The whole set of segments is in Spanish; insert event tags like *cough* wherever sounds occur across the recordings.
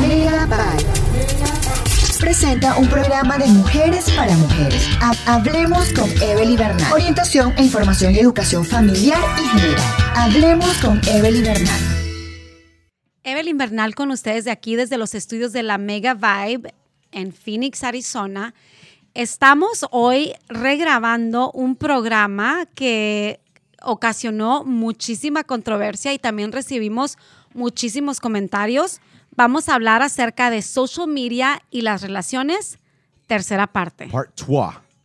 Mega Vibe presenta un programa de mujeres para mujeres. Ha- Hablemos con Evelyn Bernal. Orientación e información y educación familiar y general. Hablemos con Evelyn Bernal. Evelyn Bernal con ustedes de aquí desde los estudios de la Mega Vibe en Phoenix, Arizona. Estamos hoy regrabando un programa que ocasionó muchísima controversia y también recibimos muchísimos comentarios. Vamos a hablar acerca de social media y las relaciones, tercera parte. Part 3.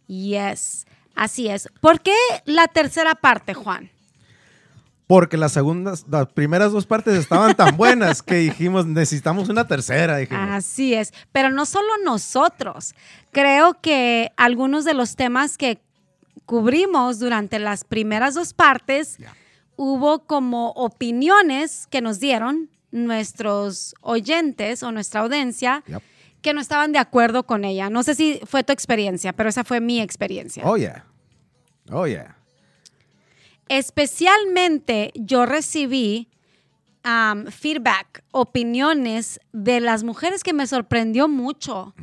Yes, así es. ¿Por qué la tercera parte, Juan? Porque las segundas, las primeras dos partes estaban tan *laughs* buenas que dijimos, necesitamos una tercera. Dijimos. Así es, pero no solo nosotros. Creo que algunos de los temas que cubrimos durante las primeras dos partes, hubo como opiniones que nos dieron nuestros oyentes o nuestra audiencia Yep. que no estaban de acuerdo con ella. No sé si fue tu experiencia, pero esa fue mi experiencia. Oh, yeah. Oh, yeah. Especialmente yo recibí um, feedback, opiniones de las mujeres que me sorprendió mucho.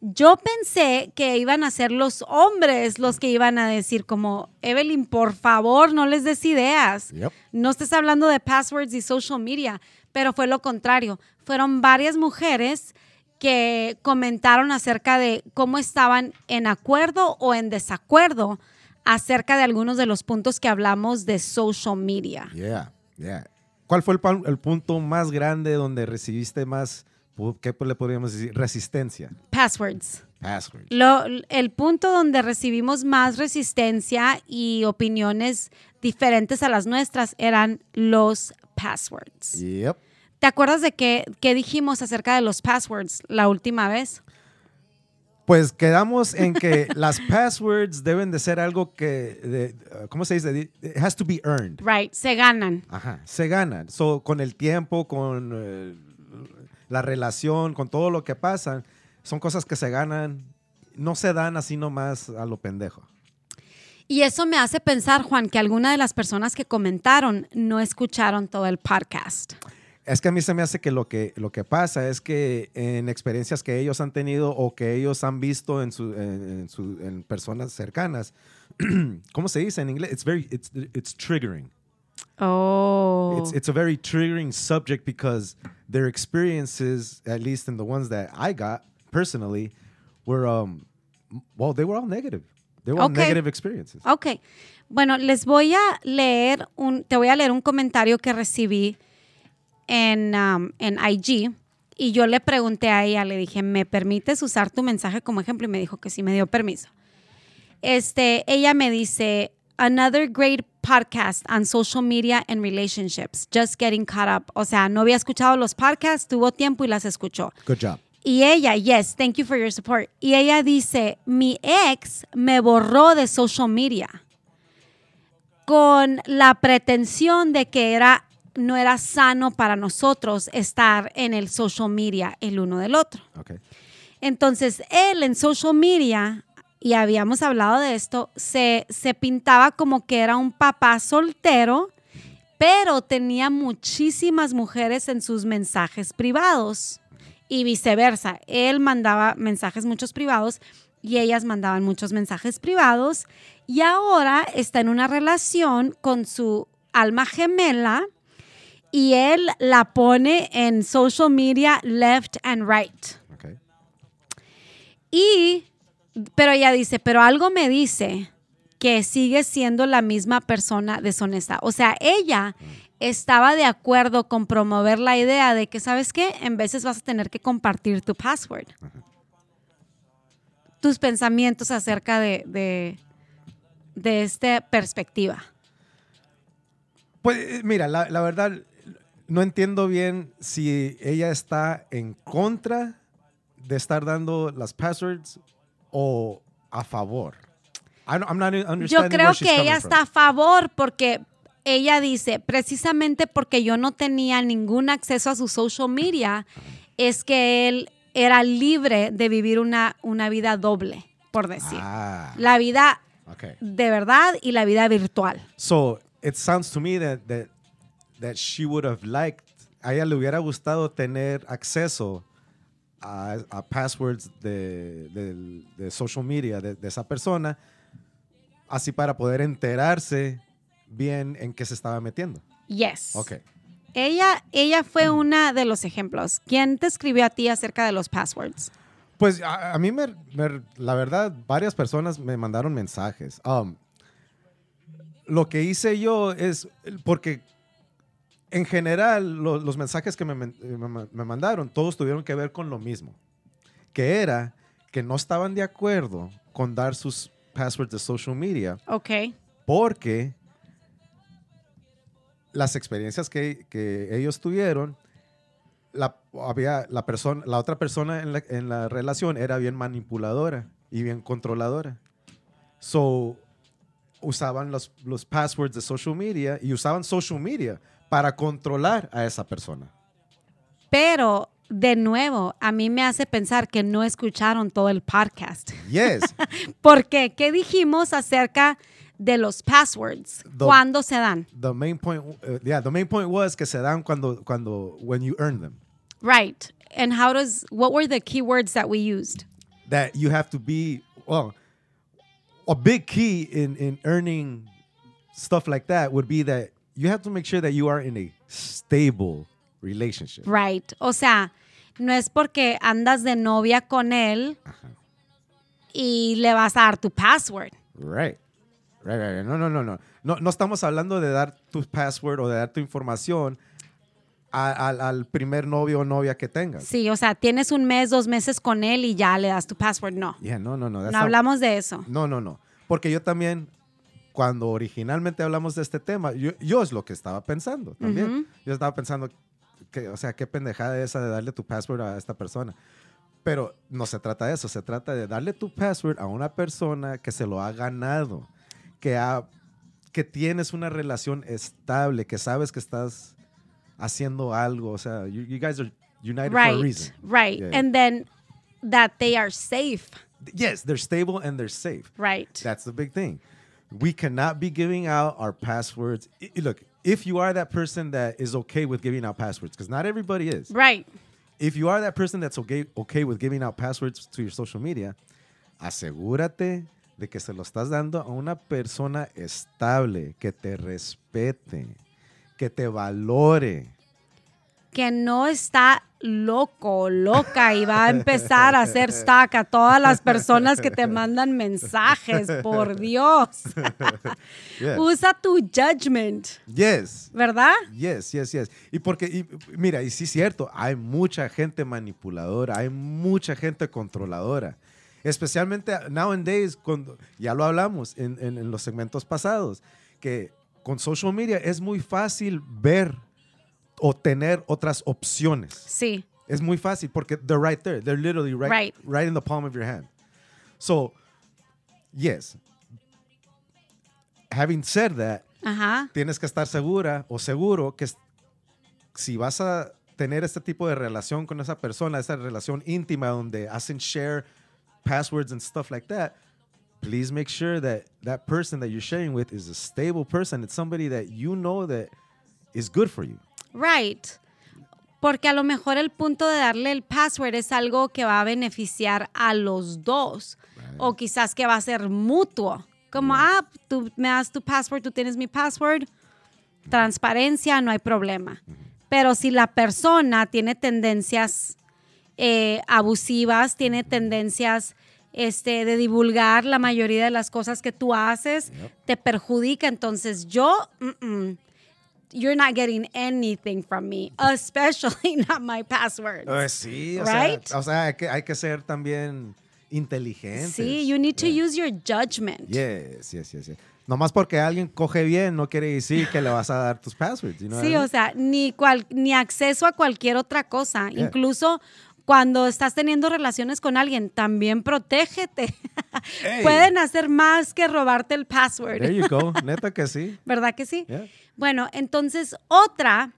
Yo pensé que iban a ser los hombres los que iban a decir como, Evelyn, por favor, no les des ideas. Yep. No estés hablando de passwords y social media, pero fue lo contrario. Fueron varias mujeres que comentaron acerca de cómo estaban en acuerdo o en desacuerdo acerca de algunos de los puntos que hablamos de social media. Yeah. Yeah. ¿Cuál fue el, el punto más grande donde recibiste más, qué le podríamos decir? Resistencia. Passwords. Password. Lo- el punto donde recibimos más resistencia y opiniones diferentes a las nuestras eran los passwords. Yep. ¿Te acuerdas de qué, qué dijimos acerca de los passwords la última vez? Pues quedamos en que *laughs* las passwords deben de ser algo que, de- uh, ¿cómo se dice? It has to be earned. Right, se ganan. Ajá, se ganan. So, con el tiempo, con eh, la relación, con todo lo que pasa, son cosas que se ganan, no se dan así nomás a lo pendejo. Y eso me hace pensar, Juan, que alguna de las personas que comentaron no escucharon todo el podcast. Es que a mí se me hace que lo que, lo que pasa es que en experiencias que ellos han tenido o que ellos han visto en, su, en, en su- en personas cercanas, *clears throat* ¿cómo se dice en inglés? It's very, it's, it's triggering. Oh. It's, it's a very triggering subject because their experiences, at least in the ones that I got personally, were, um, well, they were all negative. They Okay. negative experiences. Ok. Bueno, les voy a leer un, te voy a leer un comentario que recibí en, um, en IG y yo le pregunté a ella, le dije, ¿me permites usar tu mensaje como ejemplo? Y me dijo que sí, me dio permiso. Este, ella me dice, another great podcast on social media and relationships, just getting caught up. O sea, no había escuchado los podcasts, tuvo tiempo y las escuchó. Good job. Y ella, yes, thank you for your support. Y ella dice, mi ex me borró de social media con la pretensión de que era, no era sano para nosotros estar en el social media el uno del otro. Okay. Entonces, él en social media, y habíamos hablado de esto, se, se pintaba como que era un papá soltero, pero tenía muchísimas mujeres en sus mensajes privados y viceversa. Él mandaba mensajes muchos privados y ellas mandaban muchos mensajes privados y ahora está en una relación con su alma gemela y él la pone en social media left and right. Okay. Y, pero ella dice, pero algo me dice que sigue siendo la misma persona deshonesta. O sea, ella estaba de acuerdo con promover la idea de que, ¿sabes qué? En veces vas a tener que compartir tu password. Tus pensamientos acerca de, de, de esta perspectiva. Pues eh, mira, la, la verdad, no entiendo bien si ella está en contra de estar dando las passwords o a favor. I'm not Yo creo where she's que ella from. está a favor porque ella dice, precisamente porque yo no tenía ningún acceso a su social media, es que él era libre de vivir una, una vida doble, por decir. Ah, La vida okay. de verdad y la vida virtual. So it sounds to me that that that she would have liked a ella le hubiera gustado tener acceso a, a passwords de, de social media de, de esa persona, así para poder enterarse bien en qué se estaba metiendo. Yes. Ok. Ella, ella fue una de los ejemplos. ¿Quién te escribió a ti acerca de los passwords? Pues a, a mí, me, me- la verdad, varias personas me mandaron mensajes. Um, lo que hice yo es, porque en general lo- los mensajes que me, eh, me me mandaron, todos tuvieron que ver con lo mismo, que era que no estaban de acuerdo con dar sus passwords de social media Ok. porque las experiencias que, que ellos tuvieron, la, había, la, persona, la otra persona en la, en la relación era bien manipuladora y bien controladora. So, usaban los, los passwords de social media y usaban social media para controlar a esa persona. Pero, de nuevo, a mí me hace pensar que no escucharon todo el podcast. Yes. *laughs* ¿Por qué? ¿Qué dijimos acerca de los passwords? The- ¿Cuándo se dan? the main point, uh, yeah, the main point was que se dan cuando, cuando, when you earn them. Right. And how does, what were the keywords that we used? that you have to be well a big key in in earning stuff like that would be that you have to make sure that you are in a stable relationship Right. O sea, no es porque andas de novia con él y le vas a dar tu password. right. No no no no no no estamos hablando de dar tu password o de dar tu información al, al primer novio o novia que tengas Sí, o sea, tienes un mes, dos meses con él y ya le das tu password. No. yeah no no no No hablamos de eso. No, no, no. Porque yo también, cuando originalmente hablamos de este tema, yo, yo es lo que estaba pensando también. Yo estaba pensando, que, o sea, qué pendejada esa de darle tu password a esta persona. Pero no se trata de eso, se trata de darle tu password a una persona que se lo ha ganado, que, ha, que tienes una relación estable, que sabes que estás haciendo algo. O sea, you, you guys are united for a Right. reason. Right. Yeah. And then that they are safe. Yes, they're stable and they're safe. Right. That's the big thing. We cannot be giving out our passwords. I- look, if you are that person that is okay with giving out passwords, because not everybody is. Right. If you are that person that's okay, okay with giving out passwords to your social media, asegúrate de que se lo estás dando a una persona estable, que te respete, que te valore. Que no está loco, loca y va a empezar a hacer stack a todas las personas que te mandan mensajes. Por *laughs* Dios. Usa tu judgment, Yes. ¿verdad? Yes, yes, yes. Y porque, y, mira, y sí es cierto, hay mucha gente manipuladora, hay mucha gente controladora. Especialmente nowadays, cuando, ya lo hablamos en, en- en los segmentos pasados, que con social media es muy fácil ver o tener otras opciones. Sí. Es muy fácil porque they're right there. They're literally right, Right. right in the palm of your hand. So, yes. Having said that, Ajá. tienes que estar segura o seguro que si vas a tener este tipo de relación con esa persona, esa relación íntima donde hacen share passwords and stuff like that, please make sure that that person that you're sharing with is a stable person. It's somebody that you know that is good for you. Right. Porque a lo mejor el punto de darle el password es algo que va a beneficiar a los dos. O quizás que va a ser mutuo. Como, ah, tú me das tu password, tú tienes mi password. Transparencia, no hay problema. Pero si la persona tiene tendencias eh, abusivas, tiene tendencias este, de divulgar la mayoría de las cosas que tú haces, te perjudica. Entonces yo, mm, mm, you're not getting anything from me, especially *laughs* not my password. sí, o Right? sea, o sea, hay que, hay que ser también inteligentes. Sí, you need to Yeah. use your judgment. Yes, yes, yes, yes. Nomás porque alguien coge bien no quiere decir que le vas a dar tus passwords. you know Sí, o sea, ni, cual, ni acceso a cualquier otra cosa. Yeah. Incluso cuando estás teniendo relaciones con alguien, también protégete. Hey. Pueden hacer más que robarte el password. There you go. *laughs* Neta que sí. ¿Verdad que sí? Yeah. Bueno, entonces otra,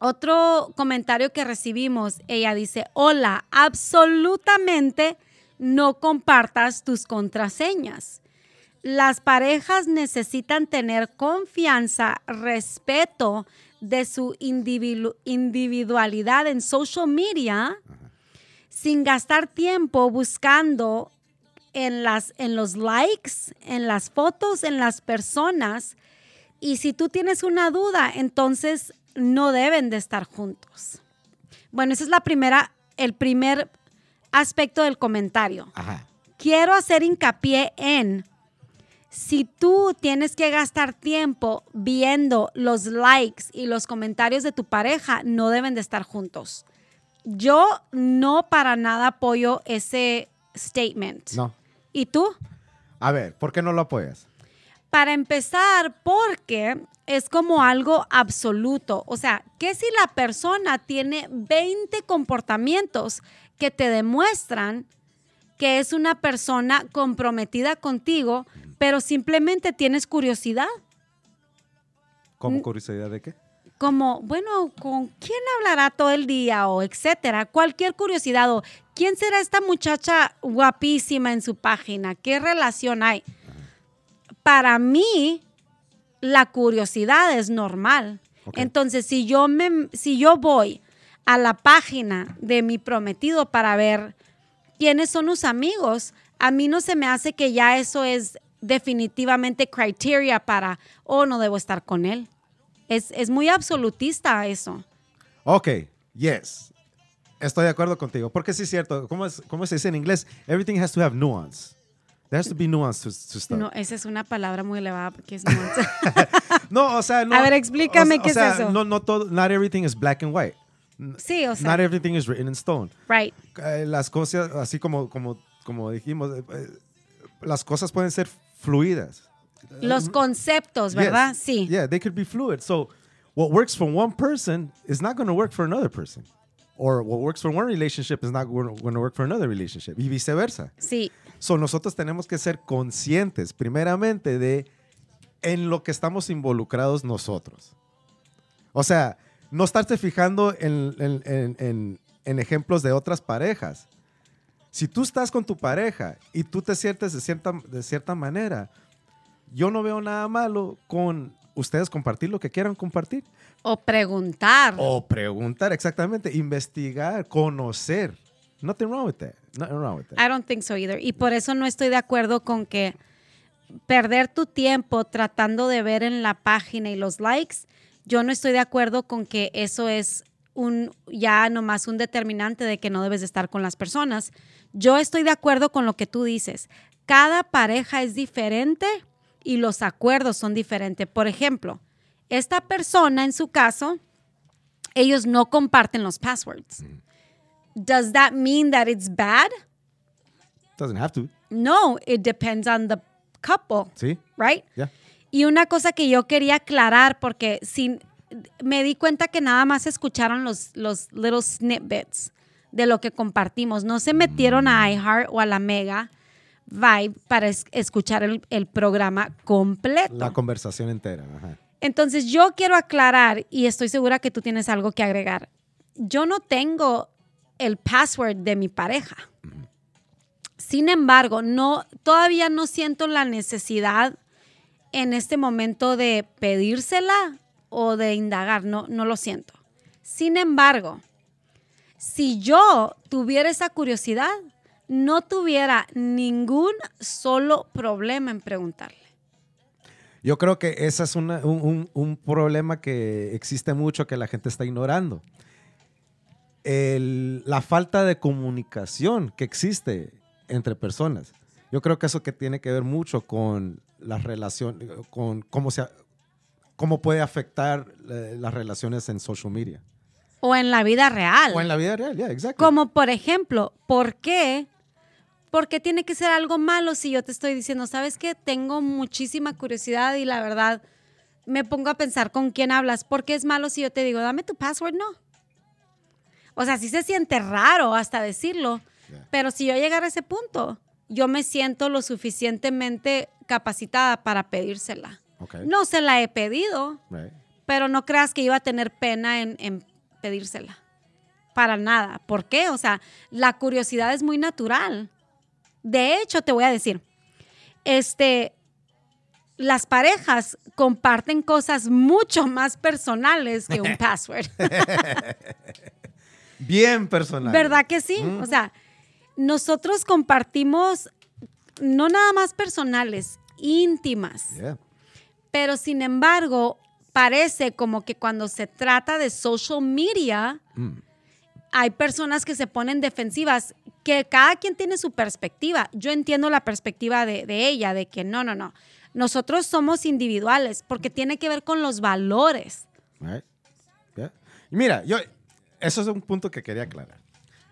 otro comentario que recibimos, ella dice, hola, absolutamente no compartas tus contraseñas. Las parejas necesitan tener confianza, respeto de su individu- individualidad en social media sin gastar tiempo buscando en, las, en los likes, en las fotos, en las personas. Y si tú tienes una duda, entonces no deben de estar juntos. Bueno, ese es la primera, el primer aspecto del comentario Ajá. quiero hacer hincapié en si tú tienes que gastar tiempo viendo los likes y los comentarios de tu pareja, no deben de estar juntos. Yo no para nada apoyo ese statement. No. ¿Y tú? A ver, ¿por qué no lo apoyas? Para empezar, porque es como algo absoluto. O sea, que si la persona tiene 20 comportamientos que te demuestran que es una persona comprometida contigo, pero simplemente tienes curiosidad? ¿Cómo curiosidad de qué? Como, bueno, ¿con quién hablará todo el día? O etcétera. Cualquier curiosidad. O quién será esta muchacha guapísima en su página? ¿Qué relación hay? Para mí, la curiosidad es normal. Entonces, si yo, me, si yo voy a la página de mi prometido para ver quiénes son sus amigos, a mí no se me hace que ya eso es definitivamente criteria para, oh, no debo estar con él. Es, es muy absolutista eso. Ok, yes. Estoy de acuerdo contigo. Porque sí es cierto. ¿Cómo, es, cómo se dice en inglés? Everything has to have nuance. There has to be nuance to, to stuff. No, esa es una palabra muy elevada porque es nuance. *laughs* No, o sea, no. A ver, explícame o- qué o es sea, eso. No, no todo, not everything is black and white. Sí, o sea, Not everything is written in stone. right. Eh, las cosas, así como, como, como dijimos, eh, eh, las cosas pueden ser fluidas. Los conceptos, ¿verdad? Yes. Sí. Yeah, they could be fluid. So, what works for one person is not going to work for another person. Or what works for one relationship is not going to work for another relationship. Y viceversa. Sí. So, nosotros tenemos que ser conscientes, primeramente, de en lo que estamos involucrados nosotros. O sea, no estarte fijando en, en- en- en- en ejemplos de otras parejas. Si tú estás con tu pareja y tú te sientes de cierta, de cierta manera, yo no veo nada malo con ustedes compartir lo que quieran compartir. O preguntar. O preguntar, exactamente, investigar, conocer. Nothing wrong with that. Nothing wrong with that. I don't think so either. Y por eso no estoy de acuerdo con que perder tu tiempo tratando de ver en la página y los likes, yo no estoy de acuerdo con que eso es un ya nomás un determinante de que no debes de estar con las personas. Yo estoy de acuerdo con lo que tú dices. Cada pareja es diferente y los acuerdos son diferentes. Por ejemplo, esta persona en su caso, ellos no comparten los passwords. Does that mean that it's bad? Doesn't have to. No, it depends on the couple, ¿Sí? right? Yeah. Y una cosa que yo quería aclarar, porque sin, me di cuenta que nada más escucharon los, los little snippets de lo que compartimos. No se metieron a iHeart o a la Mega Vibe para es- escuchar el, el programa completo. La conversación entera. Ajá. Entonces yo quiero aclarar, y estoy segura que tú tienes algo que agregar. Yo no tengo el password de mi pareja. Sin embargo, no, todavía no siento la necesidad en este momento de pedírsela o de indagar. No, no lo siento. Sin embargo, si yo tuviera esa curiosidad, no tuviera ningún solo problema en preguntarle. Yo creo que ese es un, un- un problema que existe mucho que la gente está ignorando. El- la falta de comunicación que existe entre personas. Yo creo que eso que tiene que ver mucho con las relaciones, con cómo, se, cómo puede afectar eh, las relaciones en social media. O en la vida real. O en la vida real, ya, exacto. Como por ejemplo, ¿por qué? ¿Por qué tiene que ser algo malo si yo te estoy diciendo, sabes que tengo muchísima curiosidad y la verdad me pongo a pensar con quién hablas? ¿Por qué es malo si yo te digo, dame tu password? No. O sea, sí se siente raro hasta decirlo, Yeah. pero si yo llegara a ese punto, yo me siento lo suficientemente capacitada para pedírsela. No se la he pedido, right. pero no creas que iba a tener pena en, en pedírsela. Para nada. ¿Por qué? O sea, la curiosidad es muy natural. De hecho, te voy a decir, este, las parejas comparten cosas mucho más personales que un *laughs* password. Bien personal. ¿Verdad que sí? Mm. O sea, nosotros compartimos no nada más personales, íntimas. Yeah. Pero sin embargo, parece como que cuando se trata de social media, Mm. hay personas que se ponen defensivas, que cada quien tiene su perspectiva. Yo entiendo la perspectiva de, de ella, de que no, no, no. Nosotros somos individuales porque tiene que ver con los valores. Right. Yeah. Y Mira, yo, eso es un punto que quería aclarar.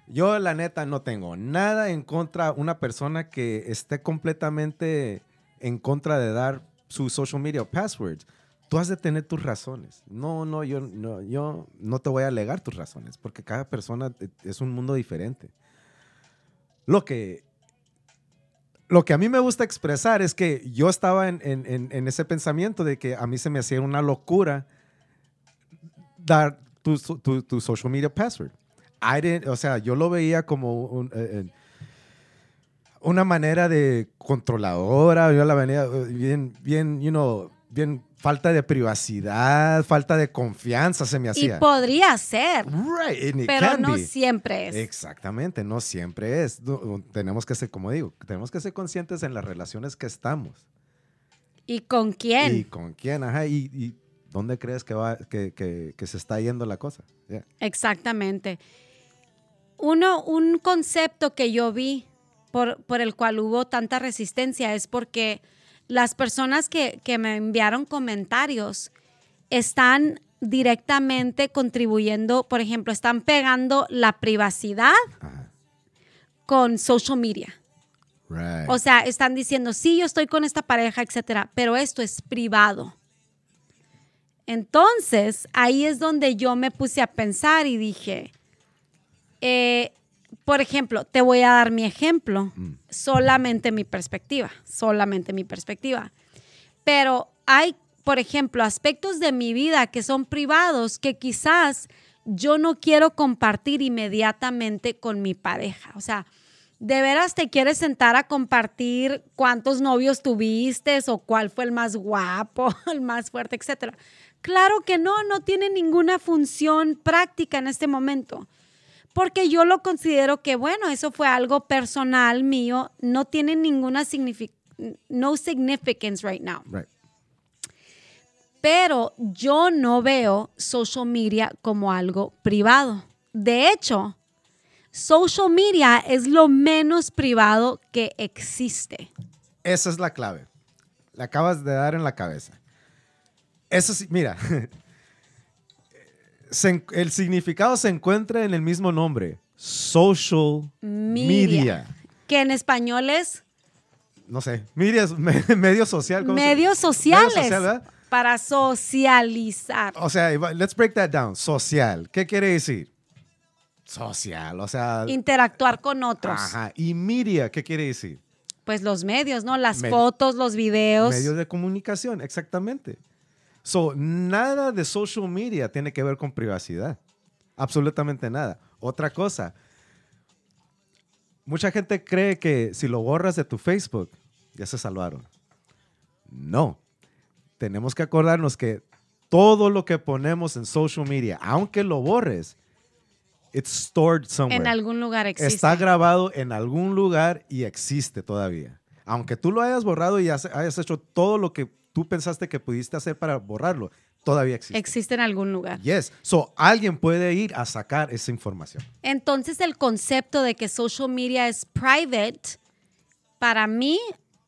Yo, la neta, no tengo nada en contra una persona que esté completamente en contra de dar su social media passwords. Tú has de tener tus razones. No, no, yo no, yo no te voy a alegar tus razones, porque cada persona eh, es un mundo diferente. Lo que, lo que a mí me gusta expresar es que yo estaba en, ese pensamiento de que a mí se me hacía una locura dar tu social media password. I didn't- o sea, yo lo veía como un, eh, una manera de controladora, yo la venía eh, bien, bien, you know, bien falta de privacidad, falta de confianza se me Y hacía. podría ser, Right, and it pero no be. siempre es. Exactamente, no siempre es. No, tenemos que ser, como digo, tenemos que ser conscientes en las relaciones que estamos. ¿Y con quién? Y con quién, ajá, y, y dónde crees que, va, que, que- que se está yendo la cosa. Yeah. Exactamente. Uno, un concepto que yo vi por, por el cual hubo tanta resistencia es porque las personas que, que me enviaron comentarios están directamente contribuyendo, por ejemplo, están pegando la privacidad Ajá. con social media. Right. O sea, están diciendo, sí, yo estoy con esta pareja, etcétera, pero esto es privado. Entonces, ahí es donde yo me puse a pensar y dije, eh, por ejemplo, te voy a dar mi ejemplo, solamente mi perspectiva, solamente mi perspectiva. Pero hay, por ejemplo, aspectos de mi vida que son privados que quizás yo no quiero compartir inmediatamente con mi pareja. O sea, ¿de veras te quieres sentar a compartir cuántos novios tuviste o cuál fue el más guapo, *laughs* el más fuerte, etcétera? Claro que no, no tiene ninguna función práctica en este momento. Porque yo lo considero que, bueno, eso fue algo personal mío, no tiene ninguna signific no significance right now. right. Pero yo no veo social media como algo privado. De hecho, social media es lo menos privado que existe. Esa es la clave. La acabas de dar en la cabeza. Eso sí, mira. *laughs* se el significado se encuentra en el mismo nombre. Social media. Que en español es No sé. Media es me- *laughs* medio social. ¿cómo se- medios sociales Medio social, ¿verdad? para socializar. O sea, let's break that down. Social. ¿Qué quiere decir? Social. O sea. Interactuar con otros. Ajá. Y media, ¿qué quiere decir? Pues los medios, ¿no? Las fotos, los videos. Medios de comunicación, exactamente. So, nada de social media tiene que ver con privacidad. Absolutamente nada. Otra cosa. Mucha gente cree que si lo borras de tu Facebook, ya se salvaron. No. Tenemos que acordarnos que todo lo que ponemos en social media, aunque lo borres, it's stored somewhere. En algún lugar existe. Está grabado en algún lugar y existe todavía. Aunque tú lo hayas borrado y hayas hecho todo lo que tú pensaste que pudiste hacer para borrarlo, todavía existe. existe en algún lugar. Yes. So, alguien puede ir a sacar esa información. Entonces el concepto de que social media es private, para mí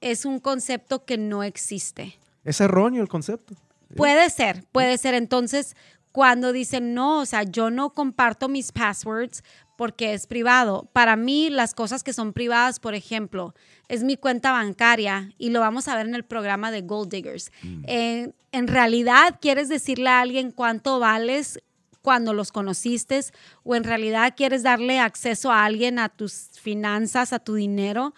es un concepto que no existe. Es erróneo el concepto. Puede ser, puede ser. Entonces, cuando dicen, no, o sea, yo no comparto mis passwords porque es privado. Para mí, las cosas que son privadas, por ejemplo, es mi cuenta bancaria y lo vamos a ver en el programa de Gold Diggers. Eh, en realidad, ¿quieres decirle a alguien cuánto vales cuando los conociste? ¿O en realidad quieres darle acceso a alguien a tus finanzas, a tu dinero?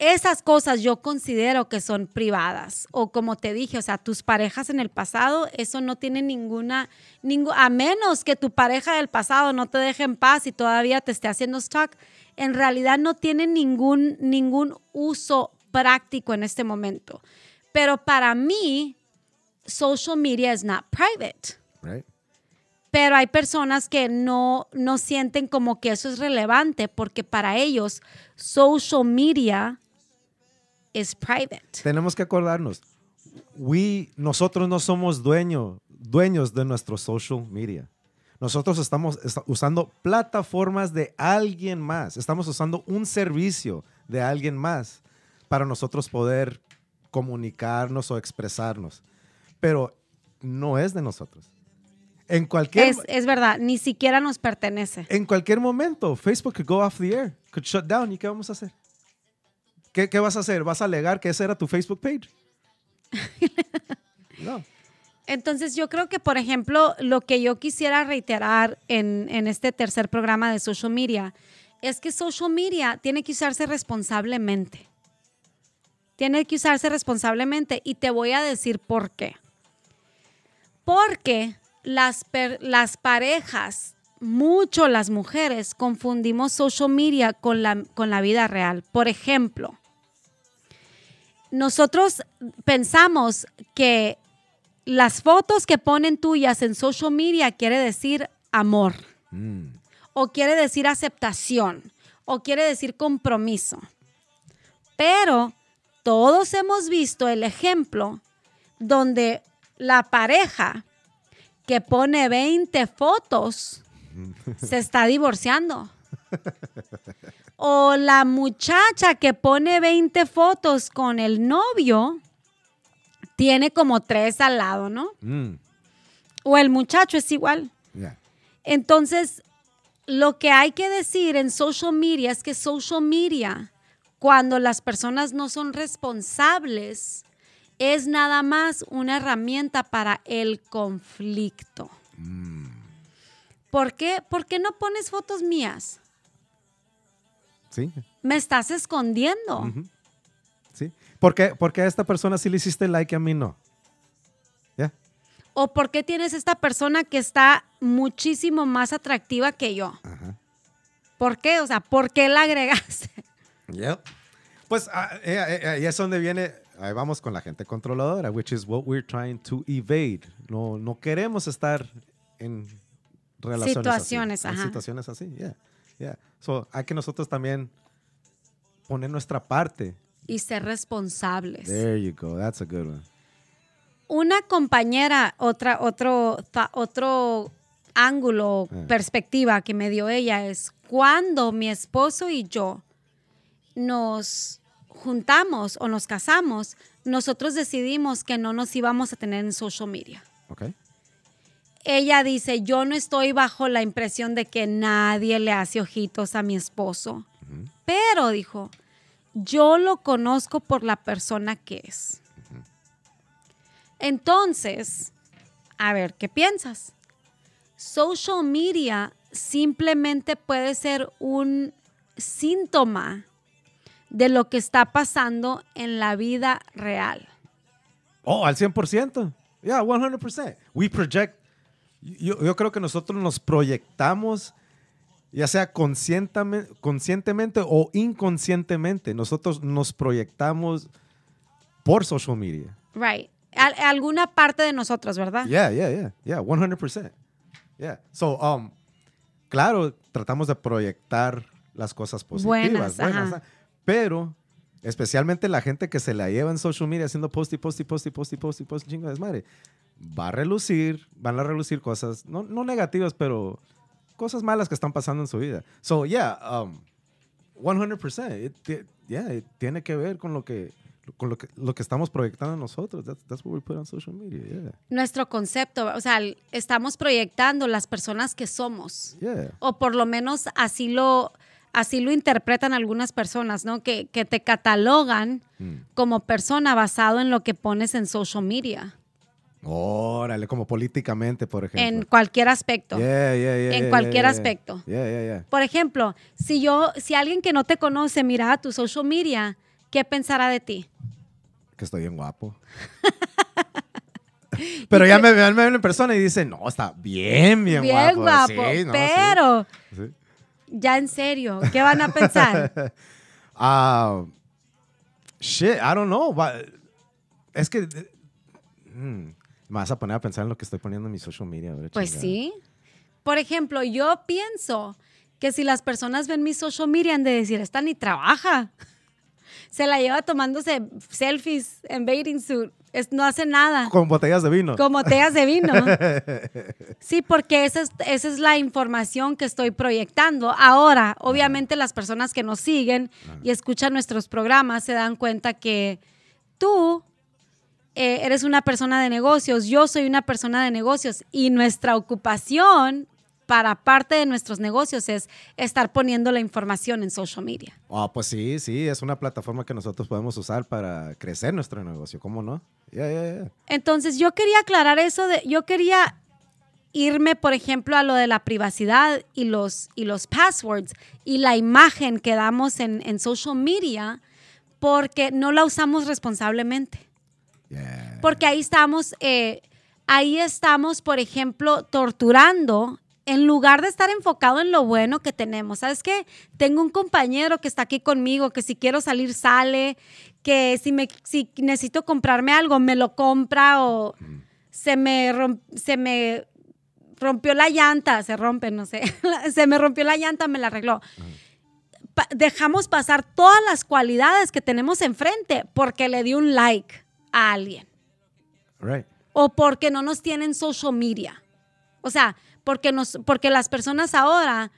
Esas cosas yo considero que son privadas. O como te dije, o sea, tus parejas en el pasado, eso no tiene ninguna, a menos que tu pareja del pasado no te deje en paz y todavía te esté haciendo stock, en realidad no tiene ningún, ningún uso práctico en este momento. Pero para mí, social media is not private. Right? Pero hay personas que no, no sienten como que eso es relevante porque para ellos social media is private. Tenemos que acordarnos, we, nosotros no somos dueño, dueños de nuestro social media. Nosotros estamos esta- usando plataformas de alguien más. Estamos usando un servicio de alguien más para nosotros poder comunicarnos o expresarnos. Pero no es de nosotros. En cualquier, Es, es verdad, ni siquiera nos pertenece. en cualquier momento, Facebook could go off the air, could shut down. ¿Y qué vamos a hacer? ¿Qué, qué vas a hacer? ¿Vas a alegar que ese era tu Facebook page? *laughs* No. Entonces yo creo que, por ejemplo, lo que yo quisiera reiterar en, en este tercer programa de social media es que social media tiene que usarse responsablemente. Tiene que usarse responsablemente y te voy a decir por qué. Porque las, per- las parejas, mucho las mujeres, confundimos social media con la, con la vida real. Por ejemplo, nosotros pensamos que las fotos que ponen tuyas en social media quiere decir amor, Mm. o quiere decir aceptación, o quiere decir compromiso. Pero todos hemos visto el ejemplo donde la pareja que pone 20 fotos *laughs* se está divorciando. *laughs* O la muchacha que pone 20 fotos con el novio tiene como tres al lado, ¿no? Mm. O el muchacho es igual. Yeah. Entonces, lo que hay que decir en social media es que social media, cuando las personas no son responsables, es nada más una herramienta para el conflicto. ¿Por qué? ¿Por qué no pones fotos mías? Sí, Me estás escondiendo. Ujú. sí. ¿Por qué, por qué a esta persona sí le hiciste like y a mí no? ¿Ya? ¿O por qué tienes esta persona que está muchísimo más atractiva que yo? Ajá. ¿Por qué? O sea, ¿por qué la agregaste? Yep. Pues ah, eh, eh, ahí es donde viene, ahí vamos con la gente controladora, which is what we're trying to evade. No, no queremos estar en relaciones Situaciones, así. en ajá. situaciones así, yeah, yeah. So, hay que nosotros también poner nuestra parte. Y ser responsables. There you go, that's a good one. una compañera, otra, otro, otro ángulo, Eh. perspectiva que me dio ella es cuando mi esposo y yo nos juntamos o nos casamos, nosotros decidimos que no nos íbamos a tener en social media. Okay. Ella dice, yo no estoy bajo la impresión de que nadie le hace ojitos a mi esposo, pero dijo, yo lo conozco por la persona que es. Entonces, a ver, ¿qué piensas? Social media simplemente puede ser un síntoma de lo que está pasando en la vida real. Oh, al 100%. Yeah, 100%. We project. Yo, yo creo que nosotros nos proyectamos, ya sea conscientemente, conscientemente o inconscientemente. Nosotros nos proyectamos por social media. Right. Al- alguna parte de nosotros, ¿verdad? Yeah, yeah, yeah. Yeah, 100%. Yeah. So, um, claro, tratamos de proyectar las cosas positivas. Buenas, ajá. Pero, especialmente la gente que se la lleva en social media haciendo post y post y post y post y post y post, chingo de desmadre, va a relucir, van a relucir cosas, no, no negativas, pero cosas malas que están pasando en su vida. So, yeah, um, 100%. It, yeah, it tiene que ver con lo que, con lo que, lo que estamos proyectando nosotros. That's, that's what we put on social media. Yeah. Nuestro concepto, o sea, estamos proyectando las personas que somos. Yeah. O por lo menos así lo, así lo interpretan algunas personas, ¿no? Que, que te catalogan Mm. como persona basado en lo que pones en social media, Órale, como políticamente, por ejemplo. en cualquier aspecto. Yeah, yeah, yeah, en cualquier aspecto. Yeah, yeah, yeah. Por ejemplo, si yo, si alguien que no te conoce mira tu social media, ¿qué pensará de ti? Que estoy bien guapo. *laughs* Pero ya me me ven en persona y dicen, no, está bien, bien, Bien guapo. guapo, Sí, no, sí, pero sí. ya en serio, ¿qué van a pensar? *laughs* Ah, shit, I don't know. Es que. mm, me vas a poner a pensar en lo que estoy poniendo en mi social media. ahora, Pues chingada. sí. Por ejemplo, yo pienso que si las personas ven mi social media han de decir, esta ni trabaja. *laughs* Se la lleva tomándose selfies en bathing suit. Es- no hace nada. Con botellas de vino. Con botellas de vino. *laughs* Sí, porque esa es, esa es la información que estoy proyectando. Ahora, obviamente las personas que nos siguen y escuchan nuestros programas se dan cuenta que tú eh, eres una persona de negocios, yo soy una persona de negocios y nuestra ocupación para parte de nuestros negocios es estar poniendo la información en social media. Ah, pues sí, sí, es una plataforma que nosotros podemos usar para crecer nuestro negocio, ¿cómo no? Ya, ya, ya. Entonces yo quería aclarar eso de, yo quería irme, por ejemplo, a lo de la privacidad y los, y los passwords y la imagen que damos en, en social media porque no la usamos responsablemente. Porque ahí estamos, eh, ahí estamos, por ejemplo, torturando en lugar de estar enfocado en lo bueno que tenemos. ¿Sabes qué? Tengo un compañero que está aquí conmigo, que si quiero salir sale, que si, me, si necesito comprarme algo, me lo compra o se me, se me rompió la llanta, se rompe, no sé, *laughs* se me rompió la llanta, me la arregló. Dejamos pasar todas las cualidades que tenemos enfrente porque le di un like a alguien Right. o porque no nos tienen social media. O sea, porque, nos, porque las personas ahora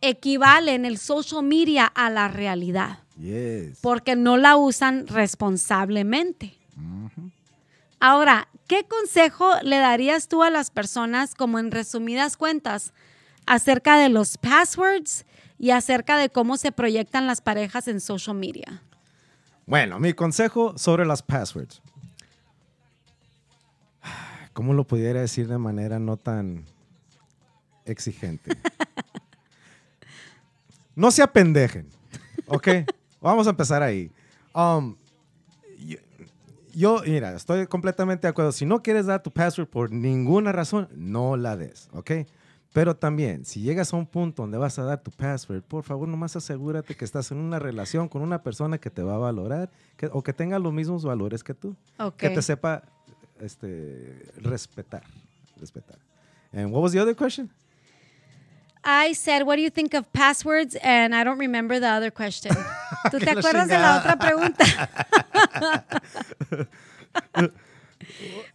equivalen el social media a la realidad, Yes. porque no la usan responsablemente. Ahora, ¿qué consejo le darías tú a las personas, como en resumidas cuentas, acerca de los passwords y acerca de cómo se proyectan las parejas en social media? Bueno, mi consejo sobre las passwords. ¿Cómo lo pudiera decir de manera no tan exigente? *laughs* No se apendejen, ¿ok? Vamos a empezar ahí. Um, yo, yo, mira, estoy completamente de acuerdo. Si no quieres dar tu password por ninguna razón, no la des, ¿ok? Pero también, si llegas a un punto donde vas a dar tu password, por favor, nomás asegúrate que estás en una relación con una persona que te va a valorar que- o que tenga los mismos valores que tú. Que te sepa este, respetar. Respetar. And what was the other question? I said, what do you think of passwords? And I don't remember the other question. *laughs* ¿Tú te acuerdas de la otra pregunta? *laughs*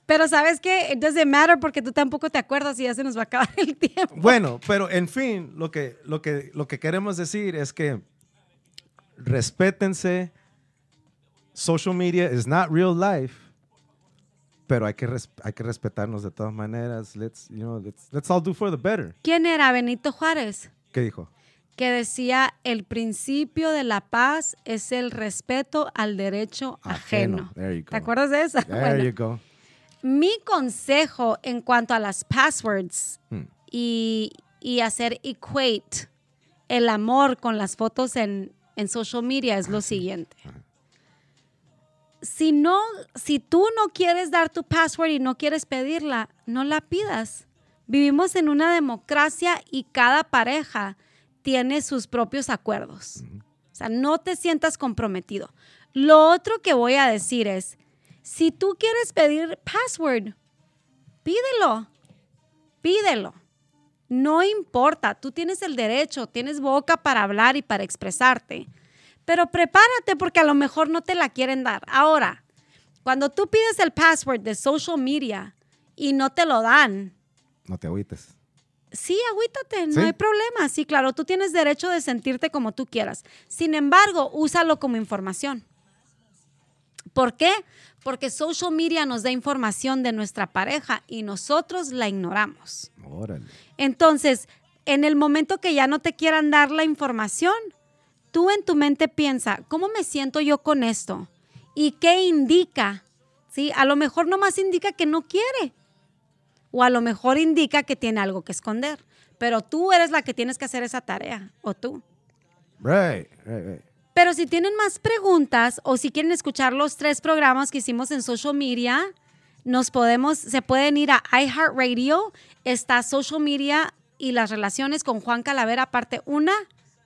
Pero sabes que it doesn't matter porque tú tampoco te acuerdas y ya se nos va a acabar el tiempo. Bueno, pero en fin, lo que, lo que, lo que queremos decir es que respétense. Social media is not real life, pero hay que, res- hay que respetarnos de todas maneras. Let's, you know, let's, let's all do for the better. ¿Quién era Benito Juárez? ¿Qué dijo? Que decía, el principio de la paz es el respeto al derecho Ajeno. ajeno. There you ¿Te go. acuerdas de esa? *laughs* There Bueno, you go. Mi consejo en cuanto a las passwords Hmm. y, y hacer equate el amor con las fotos en, en social media es lo siguiente. Si no, si tú no quieres dar tu password y no quieres pedirla, no la pidas. Vivimos en una democracia y cada pareja tiene sus propios acuerdos. O sea, no te sientas comprometido. Lo otro que voy a decir es, si tú quieres pedir password, pídelo. Pídelo. No importa, tú tienes el derecho, tienes boca para hablar y para expresarte. Pero prepárate porque a lo mejor no te la quieren dar. Ahora, cuando tú pides el password de social media y no te lo dan, No te agüites. Sí, agüítate, no ¿Sí? hay problema. Sí, claro, tú tienes derecho de sentirte como tú quieras. Sin embargo, úsalo como información. ¿Por qué? Porque social media nos da información de nuestra pareja y nosotros la ignoramos. Órale. Entonces, en el momento que ya no te quieran dar la información, tú en tu mente piensa, ¿cómo me siento yo con esto? ¿Y qué indica? ¿Sí? A lo mejor nomás indica que no quiere. O a lo mejor indica que tiene algo que esconder. Pero tú eres la que tienes que hacer esa tarea. O tú. Right, right, right. Pero si tienen más preguntas o si quieren escuchar los tres programas que hicimos en social media, nos podemos, se pueden ir a iHeartRadio, está social media y las relaciones con Juan Calavera, parte 1,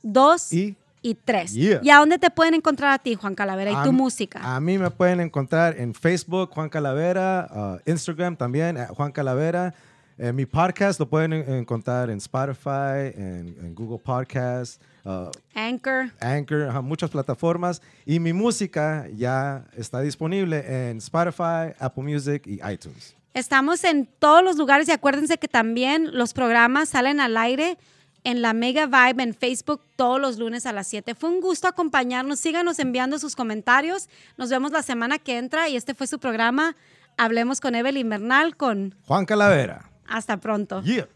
2 Y y y 3. Yeah. ¿Y a dónde te pueden encontrar a ti, Juan Calavera, y A tu música? A mí me pueden encontrar en Facebook, Juan Calavera, uh, Instagram también, Juan Calavera. Eh, mi podcast lo pueden en- encontrar en Spotify, en, en Google Podcasts, uh, Anchor. Anchor, muchas plataformas. Y mi música ya está disponible en Spotify, Apple Music y iTunes. Estamos en todos los lugares y acuérdense que también los programas salen al aire en la Mega Vibe en Facebook todos los lunes a las 7. Fue un gusto acompañarnos. Síganos enviando sus comentarios. Nos vemos la semana que entra y este fue su programa. Hablemos con Evelyn Bernal con Juan Calavera. Hasta pronto. Yeah.